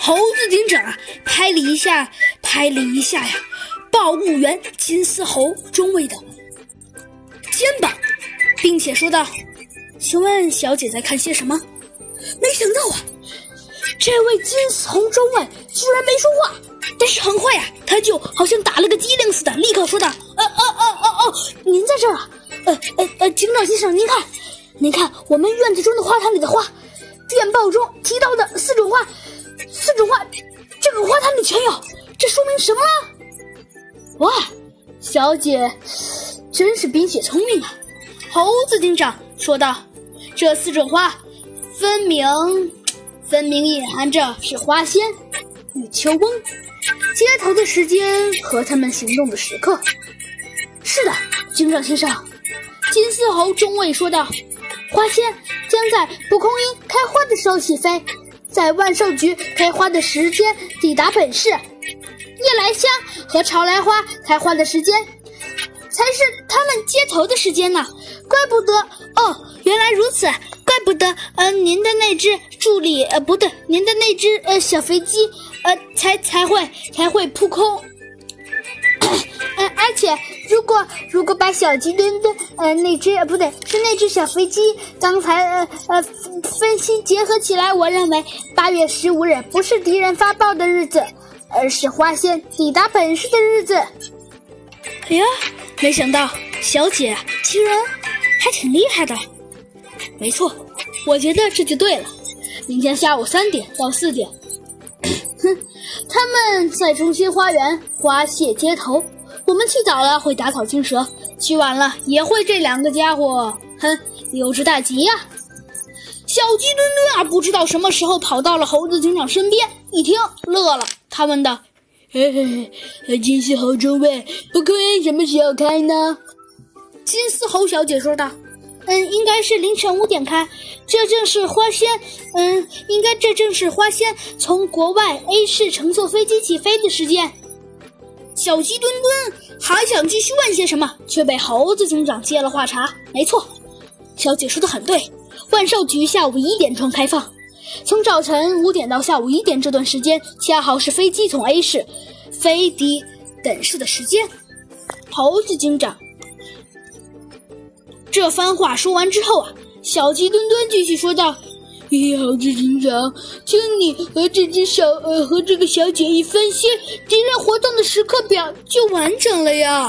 猴子警长啊拍了一下，拍了一下呀，报务员金丝猴中尉的肩膀，并且说道：“请问小姐在看些什么？”没想到啊，这位金丝猴中尉居然没说话，但是很快呀，他就好像打了个激灵似的，立刻说道：“呃呃呃呃哦，您在这儿啊？呃呃呃，警长先生，您看，您看我们院子中的花坛里的花，电报中提到的四种花。”四种花，这个花坛里全有，这说明什么？哇，小姐真是冰雪聪明啊！猴子警长说道：“这四种花，分明分明隐含着是花仙与秋翁接头的时间和他们行动的时刻。”是的，警长先生，金丝猴中尉说道：“花仙将在蒲公英开花的时候起飞。”在万寿菊开花的时间抵达本市，夜来香和朝来花开花的时间才是他们接头的时间呢。怪不得哦，原来如此，怪不得呃，您的那只助理呃，不对，您的那只呃小飞机呃，才才会才会扑空。嗯，而且如果如果把小鸡墩墩呃那只呃不对是那只小飞机刚才呃呃分析结合起来，我认为八月十五日不是敌人发报的日子，而是花仙抵达本市的日子。哎呀，没想到小姐居然还挺厉害的。没错，我觉得这就对了。明天下午三点到四点。哼，他们在中心花园花谢街头，我们去早了会打草惊蛇，去晚了也会这两个家伙，哼，溜之大吉呀！小鸡墩墩啊，不知道什么时候跑到了猴子警长身边，一听乐了，他问道：“嘿嘿嘿，金丝猴中尉，不可以什么时候开呢？”金丝猴小姐说道。嗯，应该是凌晨五点开，这正是花仙。嗯，应该这正是花仙从国外 A 市乘坐飞机起飞的时间。小鸡墩墩还想继续问些什么，却被猴子警长接了话茬。没错，小姐说的很对，万寿菊下午一点钟开放，从早晨五点到下午一点这段时间，恰好是飞机从 A 市飞抵本市的时间。猴子警长。这番话说完之后啊，小鸡墩墩继续说道：“猴子警长，请你和这只小呃和这个小姐一分心，敌人活动的时刻表就完整了呀。”